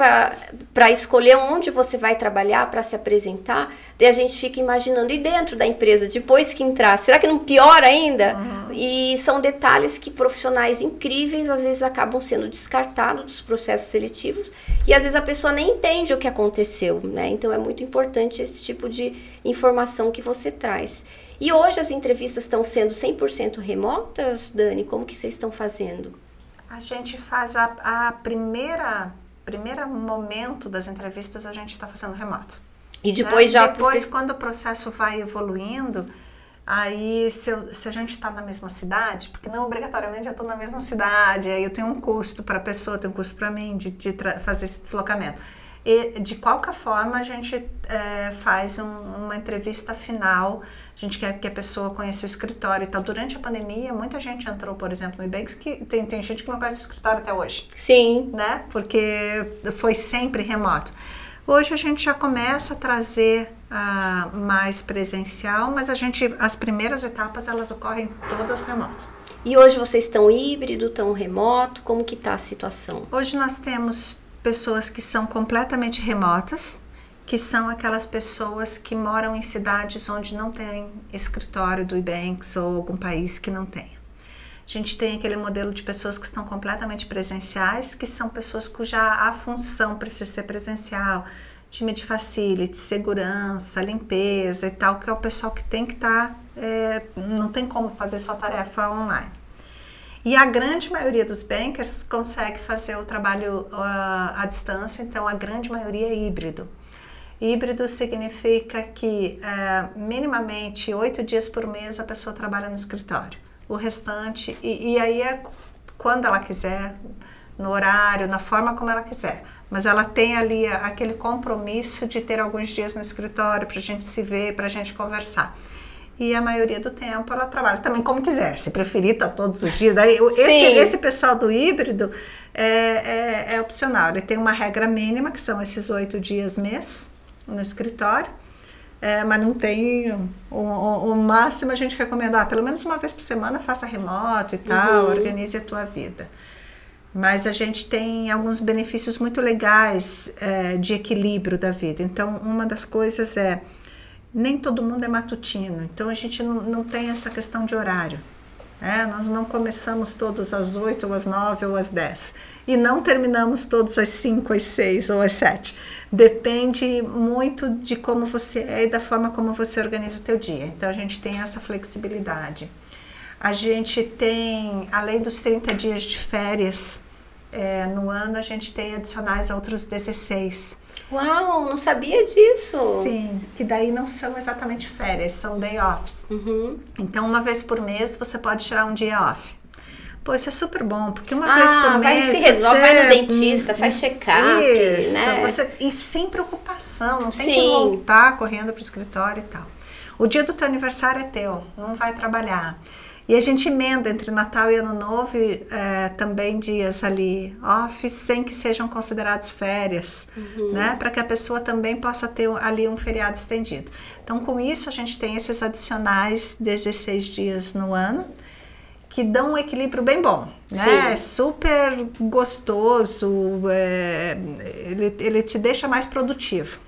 para escolher onde você vai trabalhar, para se apresentar, daí a gente fica imaginando, e dentro da empresa, depois que entrar, será que não piora ainda? Uhum. E são detalhes que profissionais incríveis às vezes acabam sendo descartados dos processos seletivos e às vezes a pessoa nem entende o que aconteceu, né? Então é muito importante esse tipo de informação que você traz. E hoje as entrevistas estão sendo 100% remotas, Dani? Como que vocês estão fazendo? A gente faz a, a primeira primeiro momento das entrevistas a gente está fazendo remoto. E depois né? já depois quando o processo vai evoluindo aí se, eu, se a gente está na mesma cidade porque não obrigatoriamente eu estou na mesma cidade aí eu tenho um custo para a pessoa tenho um custo para mim de, de fazer esse deslocamento e, de qualquer forma, a gente é, faz um, uma entrevista final. A gente quer que a pessoa conheça o escritório e tal. Durante a pandemia, muita gente entrou, por exemplo, no Ibex, que tem, tem gente que não conhece o escritório até hoje. Sim. Né? Porque foi sempre remoto. Hoje a gente já começa a trazer uh, mais presencial, mas a gente, as primeiras etapas, elas ocorrem todas remoto. E hoje vocês estão híbrido, estão remoto? Como que está a situação? Hoje nós temos pessoas que são completamente remotas, que são aquelas pessoas que moram em cidades onde não tem escritório do Ibanks ou algum país que não tenha. A gente tem aquele modelo de pessoas que estão completamente presenciais, que são pessoas cuja a função precisa ser presencial, time de facility, segurança, limpeza e tal, que é o pessoal que tem que estar, tá, é, não tem como fazer sua tarefa online. E a grande maioria dos bankers consegue fazer o trabalho uh, à distância, então a grande maioria é híbrido. Híbrido significa que uh, minimamente oito dias por mês a pessoa trabalha no escritório. O restante, e, e aí é quando ela quiser, no horário, na forma como ela quiser. Mas ela tem ali aquele compromisso de ter alguns dias no escritório para a gente se ver, para a gente conversar e a maioria do tempo ela trabalha também como quiser. Se preferir, tá todos os dias. Daí, esse, esse pessoal do híbrido é, é, é, opcional. Ele tem uma regra mínima, que são esses oito dias mês, no escritório. É, mas não tem o, o, o, máximo a gente recomendar, pelo menos uma vez por semana faça remoto e tal, uhum. organize a tua vida. Mas a gente tem alguns benefícios muito legais é, de equilíbrio da vida. Então, uma das coisas é nem todo mundo é matutino, então a gente não, não tem essa questão de horário. É, nós não começamos todos às 8 ou às 9 ou às 10 e não terminamos todos às 5, às 6 ou às 7. Depende muito de como você é e da forma como você organiza teu dia. Então a gente tem essa flexibilidade. A gente tem, além dos 30 dias de férias é, no ano, a gente tem adicionais outros 16. Uau, não sabia disso. Sim, que daí não são exatamente férias, são day offs. Uhum. Então, uma vez por mês você pode tirar um dia off. Pô, isso é super bom, porque uma ah, vez por vai, mês. Se resolve, você... vai no dentista, faz check-up. Isso, né? você, e sem preocupação, não tem Sim. que voltar correndo para o escritório e tal. O dia do teu aniversário é teu, não vai trabalhar. E a gente emenda entre Natal e Ano Novo é, também dias ali off, sem que sejam considerados férias, uhum. né? Para que a pessoa também possa ter ali um feriado estendido. Então, com isso, a gente tem esses adicionais 16 dias no ano que dão um equilíbrio bem bom, né? É super gostoso, é, ele, ele te deixa mais produtivo.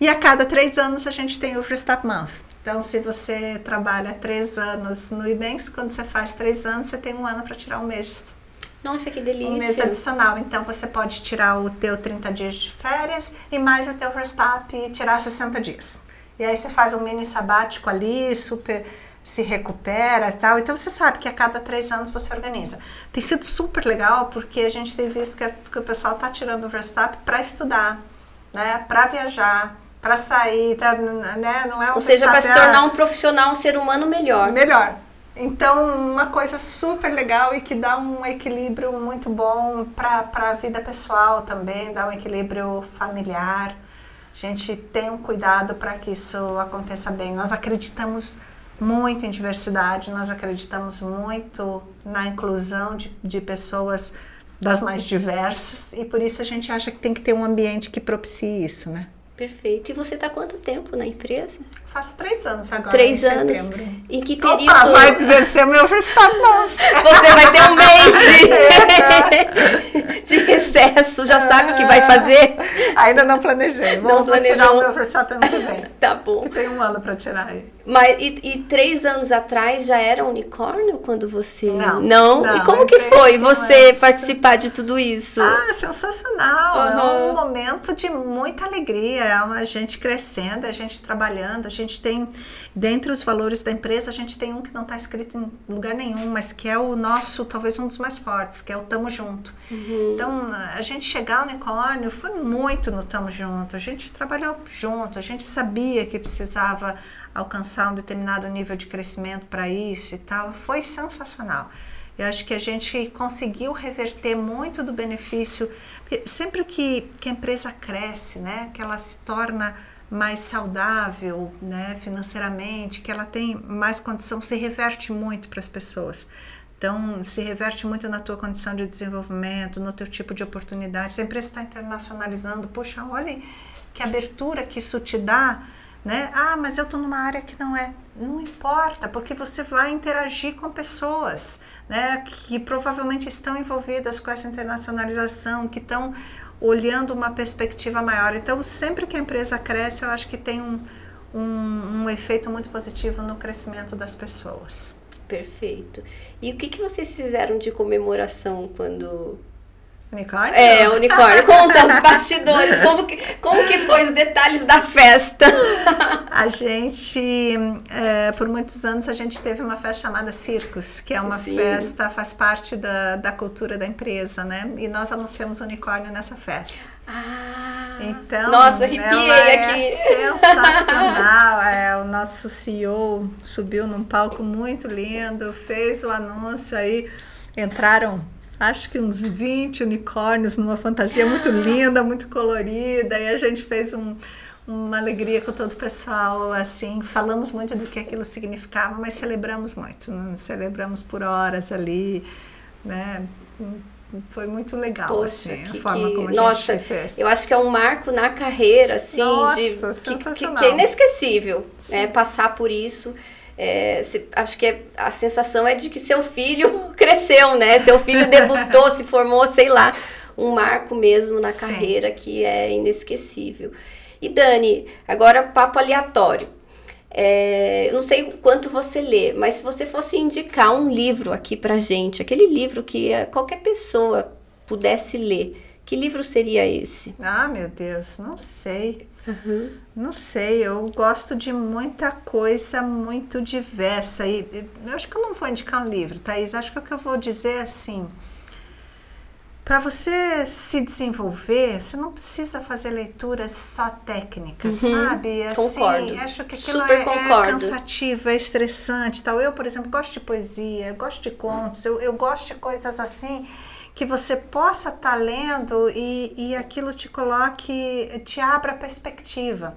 E a cada três anos a gente tem o Restart Month. Então, se você trabalha três anos no Ibanks, quando você faz três anos, você tem um ano para tirar um mês. Nossa, que delícia! Um mês adicional. Então, você pode tirar o teu 30 dias de férias e mais o teu restap e tirar 60 dias. E aí você faz um mini sabático ali, super se recupera e tal. Então, você sabe que a cada três anos você organiza. Tem sido super legal porque a gente tem visto que, que o pessoal está tirando o restap para estudar, né? para viajar, para sair, tá, né? Não é um Ou seja, para se tornar um profissional, um ser humano melhor. Melhor. Então, uma coisa super legal e que dá um equilíbrio muito bom para a vida pessoal também, dá um equilíbrio familiar. A gente tem um cuidado para que isso aconteça bem. Nós acreditamos muito em diversidade, nós acreditamos muito na inclusão de, de pessoas das mais diversas e por isso a gente acha que tem que ter um ambiente que propicie isso, né? Perfeito. E você está quanto tempo na empresa? Faz três anos agora. Três anos. Setembro. Em que período? Opa, vai vencer meu restado Você vai ter um mês de, recesso. Já sabe o que vai fazer? Ainda não planejei. Vou, não planejou. vou tirar o meu restado ano que vem. tá bom. Que tem um ano para tirar aí. Mas e, e, três anos atrás já era unicórnio quando você. Não. Não? não e como que foi você essa... participar de tudo isso? Ah, sensacional. Uhum. É um momento de muita alegria. É uma gente crescendo, a gente trabalhando. A gente tem, dentre os valores da empresa, a gente tem um que não está escrito em lugar nenhum, mas que é o nosso, talvez um dos mais fortes, que é o Tamo Junto. Uhum. Então, a gente chegar ao unicórnio foi muito no Tamo Junto. A gente trabalhou junto, a gente sabia que precisava alcançar um determinado nível de crescimento para isso e tal, foi sensacional. Eu acho que a gente conseguiu reverter muito do benefício. Sempre que, que a empresa cresce, né, que ela se torna mais saudável né, financeiramente, que ela tem mais condição, se reverte muito para as pessoas. Então, se reverte muito na tua condição de desenvolvimento, no teu tipo de oportunidade. Se a empresa está internacionalizando, poxa, olha que abertura que isso te dá né? Ah, mas eu estou numa área que não é. Não importa, porque você vai interagir com pessoas né, que provavelmente estão envolvidas com essa internacionalização, que estão olhando uma perspectiva maior. Então, sempre que a empresa cresce, eu acho que tem um, um, um efeito muito positivo no crescimento das pessoas. Perfeito. E o que, que vocês fizeram de comemoração quando Unicórnio? É, unicórnio. Conta os bastidores, como que, como que foi os detalhes da festa? A gente, é, por muitos anos, a gente teve uma festa chamada Circos, que é uma Sim. festa, faz parte da, da cultura da empresa, né? E nós anunciamos unicórnio nessa festa. Ah, então, nossa, arrepiei é aqui. sensacional. é, o nosso CEO subiu num palco muito lindo, fez o anúncio aí, entraram acho que uns 20 unicórnios numa fantasia muito linda, muito colorida, e a gente fez um, uma alegria com todo o pessoal, assim, falamos muito do que aquilo significava, mas celebramos muito, né? celebramos por horas ali, né? Foi muito legal, Poxa, assim, que, a forma que... como a Nossa, gente fez. eu acho que é um marco na carreira, assim, Nossa, de, que, que, é inesquecível, né? Passar por isso. É, se, acho que é, a sensação é de que seu filho cresceu, né? Seu filho debutou, se formou, sei lá, um marco mesmo na Sim. carreira que é inesquecível. E Dani, agora papo aleatório. É, eu não sei o quanto você lê, mas se você fosse indicar um livro aqui pra gente, aquele livro que eh, qualquer pessoa pudesse ler, que livro seria esse? Ah, meu Deus, não sei. Não sei, eu gosto de muita coisa muito diversa. E, e eu acho que eu não vou indicar um livro, Thaís. Acho que o que eu vou dizer é assim. Para você se desenvolver, você não precisa fazer leituras só técnicas, Uhum, sabe? Assim, concordo. Acho que aquilo Super é, é concordo. cansativo, é estressante tal. Eu, por exemplo, gosto de poesia, eu gosto de contos, eu, eu gosto de coisas assim que você possa estar lendo e, e aquilo te coloque, te abra perspectiva.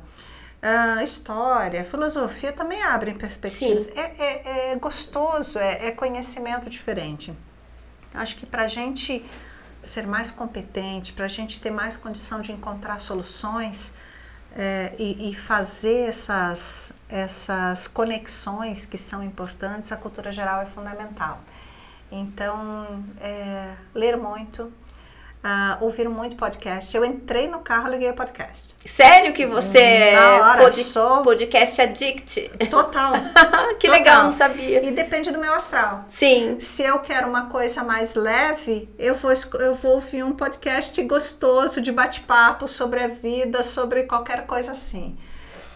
Ah, história, filosofia também abrem perspectivas. É, é, é gostoso, é, é conhecimento diferente. Acho que para a gente ser mais competente, para a gente ter mais condição de encontrar soluções é, e, e fazer essas, essas conexões que são importantes, a cultura geral é fundamental. Então, é, ler muito, ah, ouvir muito podcast. Eu entrei no carro, liguei o podcast. Sério que você é Na hora, pod- sou- podcast addict? Total. que Total. legal, não sabia. E depende do meu astral. Sim, Se eu quero uma coisa mais leve, eu vou, eu vou ouvir um podcast gostoso de bate-papo sobre a vida, sobre qualquer coisa assim.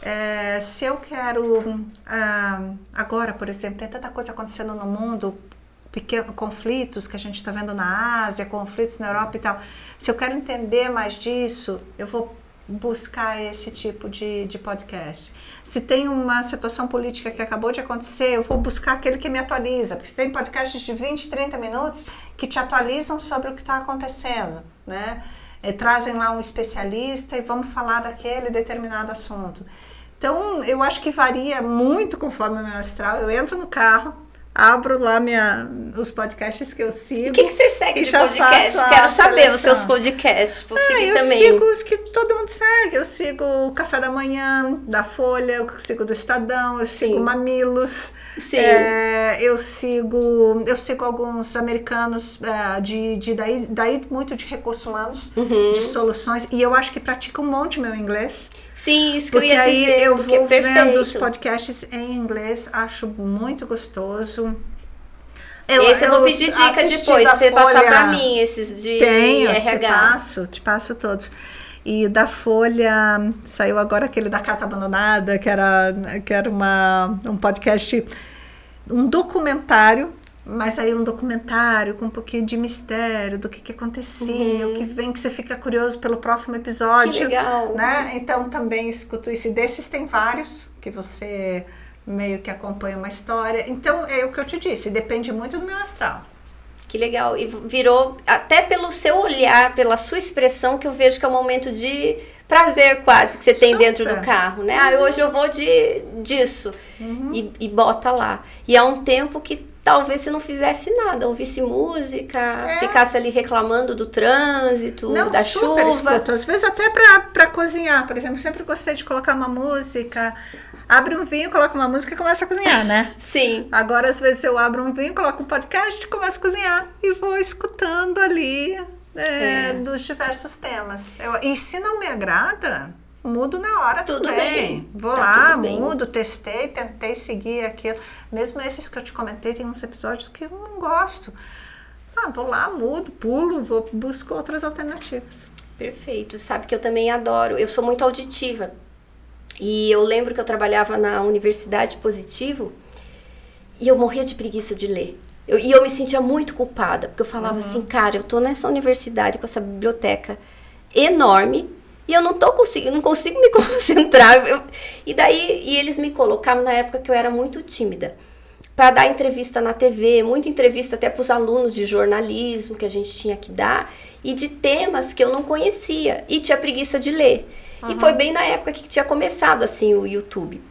É, se eu quero. ah, agora, por exemplo, tem tanta coisa acontecendo no mundo, pequenos conflitos que a gente está vendo na Ásia, conflitos na Europa e tal. Se eu quero entender mais disso, eu vou buscar esse tipo de, de podcast. Se tem uma situação política que acabou de acontecer, eu vou buscar aquele que me atualiza, porque tem podcasts de 20, 30 minutos que te atualizam sobre o que está acontecendo, né? Eh, trazem lá um especialista e vamos falar daquele determinado assunto. Então, eu acho que varia muito conforme o meu astral. Eu entro no carro, abro lá minha, os podcasts que eu sigo. O que, que você segue de já podcast? Quero saber os seus podcasts. Vou Ah, eu também. sigo os que todo mundo segue. Eu sigo o Café da Manhã, da Folha, eu sigo do Estadão, eu sigo Sim. Mamilos. Sim. É, eu sigo eu sigo alguns americanos é, de, de daí, daí muito de recursos humanos, Uhum. de soluções. E eu acho que pratica um monte meu inglês. Sim, isso que eu ia aí dizer. eu vou é vendo os podcasts em inglês, acho muito gostoso. Esse eu vou pedir dica depois, você passar pra mim, esses de tenho, te RH. passo, te passo todos. E da Folha saiu agora aquele da Casa Abandonada, que era, que era uma, um podcast, um documentário, mas aí um documentário com um pouquinho de mistério do que, que acontecia, o que vem que você fica curioso pelo próximo episódio. Uhum. Que legal. Né? Então também escuto isso. E desses tem vários que você meio que acompanha uma história. Então é o que eu te disse, depende muito do meu astral. Que legal. E virou, até pelo seu olhar, pela sua expressão, que eu vejo que é um momento de prazer quase que você tem Super. dentro do carro, né? Ah, hoje eu vou de disso. Uhum. E, e bota lá. E é um tempo que talvez você não fizesse nada, ouvisse música, É. ficasse ali reclamando do trânsito, Não, da super chuva. escuto. Às vezes até pra cozinhar, por exemplo. Sempre gostei de colocar uma música. Abre um vinho, coloca uma música e começa a cozinhar, né? Sim. Agora, às vezes, eu abro um vinho, coloco um podcast, começo a cozinhar e vou escutando ali é, É. dos diversos temas. Eu- e se não me agrada, mudo na hora Tudo também. bem. Vou Tá lá, tudo bem. mudo, testei, tentei seguir aquilo. Mesmo esses que eu te comentei, tem uns episódios que eu não gosto. Ah, vou lá, mudo, pulo, vou busco outras alternativas. Perfeito. Sabe que eu também adoro. Eu sou muito auditiva. E eu lembro que eu trabalhava na Universidade Positivo e eu morria de preguiça de ler. Eu- e eu me sentia muito culpada, porque eu falava assim, cara, eu tô nessa universidade com essa biblioteca enorme e eu não tô conseguindo, não consigo me concentrar. Eu- e daí, e eles me colocavam na época que eu era muito tímida para dar entrevista na TV, muita entrevista até para os alunos de jornalismo que a gente tinha que dar e de temas que eu não conhecia e tinha preguiça de ler. E Uhum. foi bem na época que tinha começado assim o YouTube.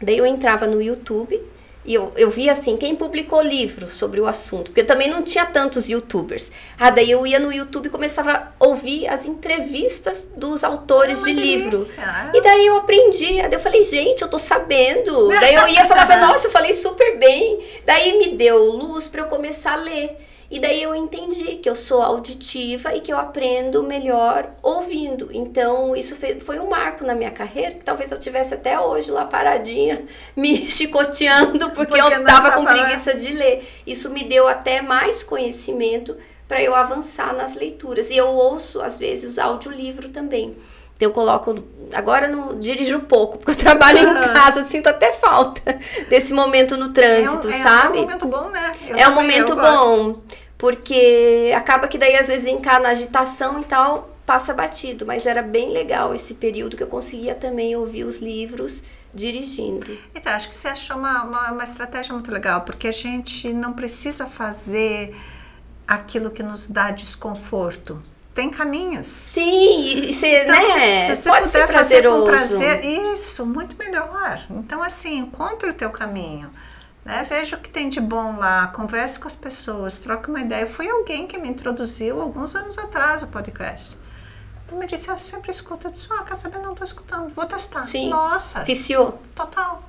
Daí eu entrava no YouTube, E eu, eu vi assim, quem publicou livro sobre o assunto, porque também não tinha tantos youtubers. Ah, daí eu ia no YouTube e começava a ouvir as entrevistas dos autores É de uma livro. delícia. E daí eu aprendi. Daí eu falei, gente, eu tô sabendo. Daí eu ia e falava, nossa, eu falei super bem. Daí me deu luz para eu começar a ler. E daí eu entendi que eu sou auditiva e que eu aprendo melhor ouvindo. Então, isso foi um marco na minha carreira, que talvez eu tivesse até hoje lá paradinha, me chicoteando, porque, Porque eu tava com preguiça de ler. Isso me deu até mais conhecimento para eu avançar nas leituras. E eu ouço, às vezes, audiolivro também. Então, eu coloco. Agora eu não dirijo pouco, porque eu trabalho em casa, eu sinto até falta desse momento no trânsito, é um, é, sabe? É um momento bom, né? Eu é um também, eu momento gosto. Porque acaba que daí às vezes encar na agitação e tal, passa batido, mas era bem legal esse período que eu conseguia também ouvir os livros dirigindo. Então, acho que você achou uma, uma, uma estratégia muito legal, porque a gente não precisa fazer aquilo que nos dá desconforto. Tem caminhos. Sim, e você, Então, né? se, se você pode ser puder fazer com prazeroso. prazer, isso, muito melhor. Então, assim, encontre o teu caminho. Né? Veja o que tem de bom lá, converse com as pessoas, troque uma ideia. Foi alguém que me introduziu alguns anos atrás o podcast. Ele me disse, eu sempre escuto. Eu disse, ah, quer saber? Não estou escutando, vou testar. Sim. Nossa, Viciou. total.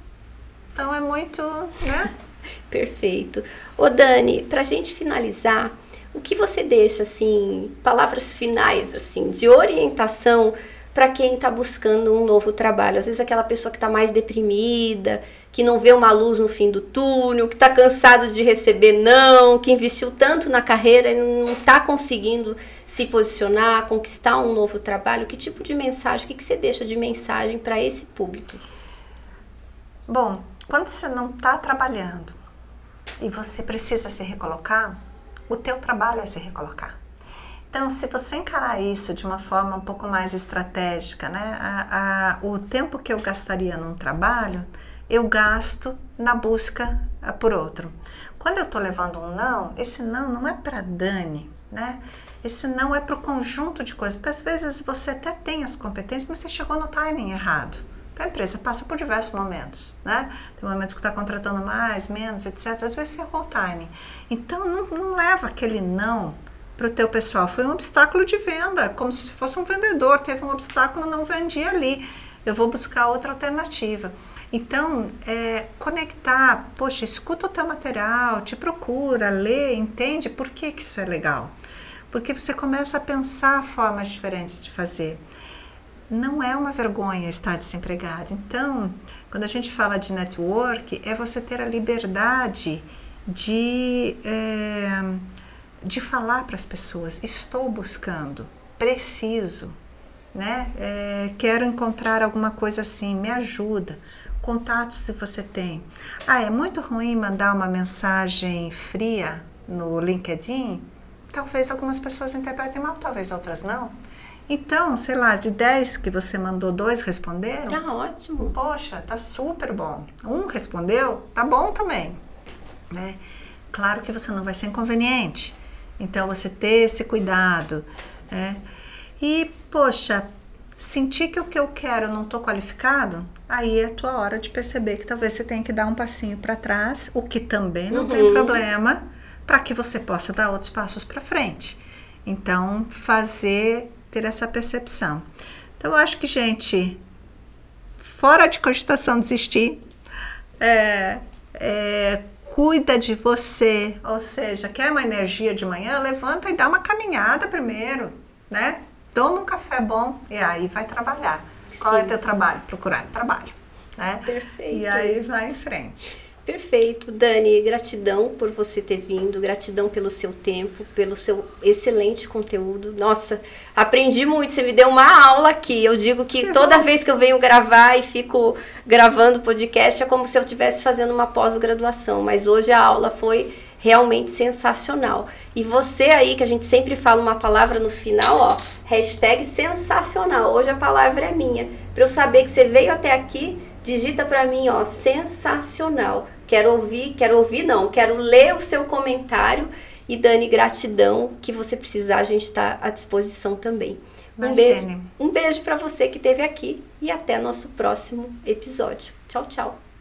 Então, é muito, né? Perfeito. Ô Dani, pra gente finalizar, o que você deixa assim, palavras finais assim, de orientação para quem está buscando um novo trabalho? Às vezes aquela pessoa que está mais deprimida, que não vê uma luz no fim do túnel, que está cansado de receber não, que investiu tanto na carreira e não está conseguindo se posicionar, conquistar um novo trabalho. Que tipo de mensagem, o que, que você deixa de mensagem para esse público? Bom, quando você não está trabalhando e você precisa se recolocar, o teu trabalho é se recolocar. Então, se você encarar isso de uma forma um pouco mais estratégica, né? A, a, o tempo que eu gastaria num trabalho, eu gasto na busca ah, por outro. Quando eu estou levando um não, esse não não é para Dani, né? Esse não é para o conjunto de coisas. Porque às vezes você até tem as competências, mas você chegou no timing errado. A empresa passa por diversos momentos, né? Tem momentos que está contratando mais, menos, etc. Às vezes você errou o timing. Então, não, não leva aquele não para o teu pessoal. Foi um obstáculo de venda, como se fosse um vendedor. Teve um obstáculo, não vendia ali. Eu vou buscar outra alternativa. Então, é, conectar, poxa, escuta o teu material, te procura, lê, entende por que, que isso é legal. Porque você começa a pensar formas diferentes de fazer não é uma vergonha estar desempregado. Então, quando a gente fala de network, é você ter a liberdade de, é, de falar para as pessoas: estou buscando, preciso, né? É, quero encontrar alguma coisa assim, me ajuda. Contatos se você tem. Ah, é muito ruim mandar uma mensagem fria no LinkedIn? Talvez algumas pessoas interpretem mal, talvez outras não. Então, sei lá, de 10 que você mandou, dois responderam? Tá ótimo. Poxa, tá super bom. Um respondeu, tá bom também. Né? Claro que você não vai ser inconveniente. Então, você ter esse cuidado. Né? E, poxa, sentir que o que eu quero eu não estou qualificado, aí é a tua hora de perceber que talvez você tenha que dar um passinho para trás, o que também não Uhum. tem problema, para que você possa dar outros passos para frente. Então, fazer ter essa percepção. Então, eu acho que, gente, fora de cogitação desistir, é, é, cuida de você, ou seja, quer uma energia de manhã, levanta e dá uma caminhada primeiro, né? Toma um café bom e aí vai trabalhar. Qual é Sim. teu trabalho? Procurar trabalho, né? Perfeito. E aí vai em frente. Perfeito, Dani. Gratidão por você ter vindo, gratidão pelo seu tempo, pelo seu excelente conteúdo. Nossa, aprendi muito. Você me deu uma aula aqui. Eu digo que, Que toda bom. vez que eu venho gravar e fico gravando podcast é como se eu estivesse fazendo uma pós-graduação. Mas hoje a aula foi realmente sensacional. E você aí, que a gente sempre fala uma palavra no final, ó, hashtag sensacional. Hoje a palavra é minha. Para eu saber que você veio até aqui, digita para mim, ó, sensacional. Quero ouvir, quero ouvir não, quero ler o seu comentário. E Dani, gratidão. Que você precisar, a gente está à disposição também. Um beijo, Imagine. um beijo para você que esteve aqui e até nosso próximo episódio. Tchau, tchau.